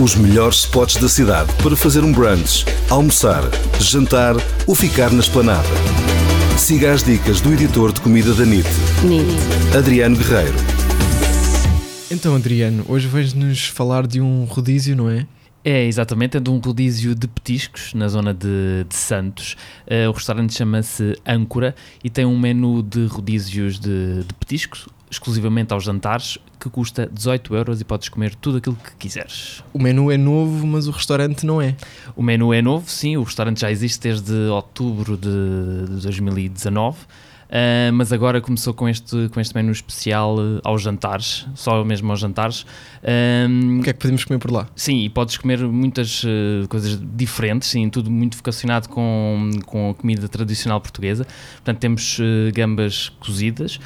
Os melhores spots da cidade para fazer um brunch, almoçar, jantar ou ficar na esplanada. Siga as dicas do editor de comida da NIT, NIT. Adriano Guerreiro. Então, Adriano, hoje vais-nos falar de um rodízio, não é? É, exatamente, é de um rodízio de petiscos na zona de, de Santos. Uh, o restaurante chama-se Âncora e tem um menu de rodízios de, de petiscos, exclusivamente aos jantares, que custa 18 euros e podes comer tudo aquilo que quiseres. O menu é novo, mas o restaurante não é. O menu é novo, sim, o restaurante já existe desde outubro de, de 2019. Uh, mas agora começou com este, com este menu especial uh, aos jantares, só mesmo aos jantares. Um, o que é que podemos comer por lá? Sim, e podes comer muitas uh, coisas diferentes, sim, tudo muito vocacionado com, com a comida tradicional portuguesa. Portanto, temos gambas cozidas,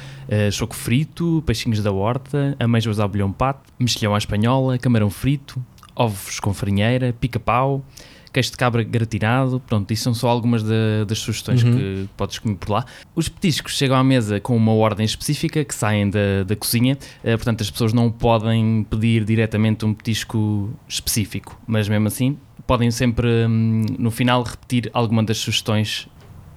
choco frito, peixinhos da horta, amêijoas ao bolhão pato, mexilhão à espanhola, camarão frito, ovos com farinheira, pica-pau queijo de cabra gratinado, pronto, isso são só algumas das sugestões uhum. que podes comer por lá. Os petiscos chegam à mesa com uma ordem específica que saem da, da cozinha, uh, portanto as pessoas não podem pedir diretamente um petisco específico, mas mesmo assim podem sempre hum, no final repetir alguma das sugestões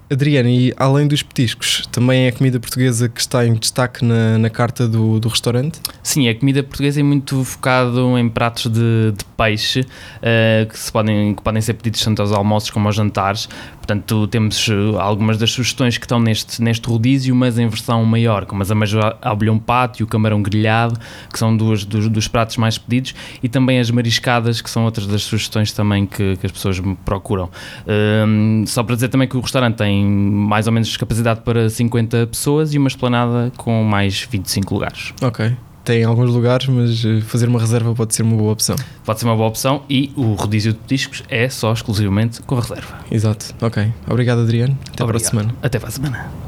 Adriana, e além dos petiscos, também é a comida portuguesa que está em destaque na, na carta do, do restaurante? Sim, a comida portuguesa é muito focado em pratos de, de peixe uh, que, podem, que podem ser pedidos tanto aos almoços como aos jantares. Portanto, temos eh, algumas das sugestões que estão neste, neste rodízio, mas em versão maior, como as amas ao bolhão pato e o camarão grelhado, que são duas dos, dos, pratos mais pedidos, e também as mariscadas, que são outras das sugestões também que, que as pessoas procuram. Um, só para dizer também que o restaurante tem mais ou menos capacidade para 50 pessoas e uma esplanada com mais 25 lugares. Ok tem alguns lugares, mas eh, fazer uma reserva pode ser uma boa opção. Pode ser uma boa opção e o rodízio de discos é só exclusivamente com reserva. Exato, ok. Obrigado, Adriano. Até Obrigado. para a semana. Até para a semana.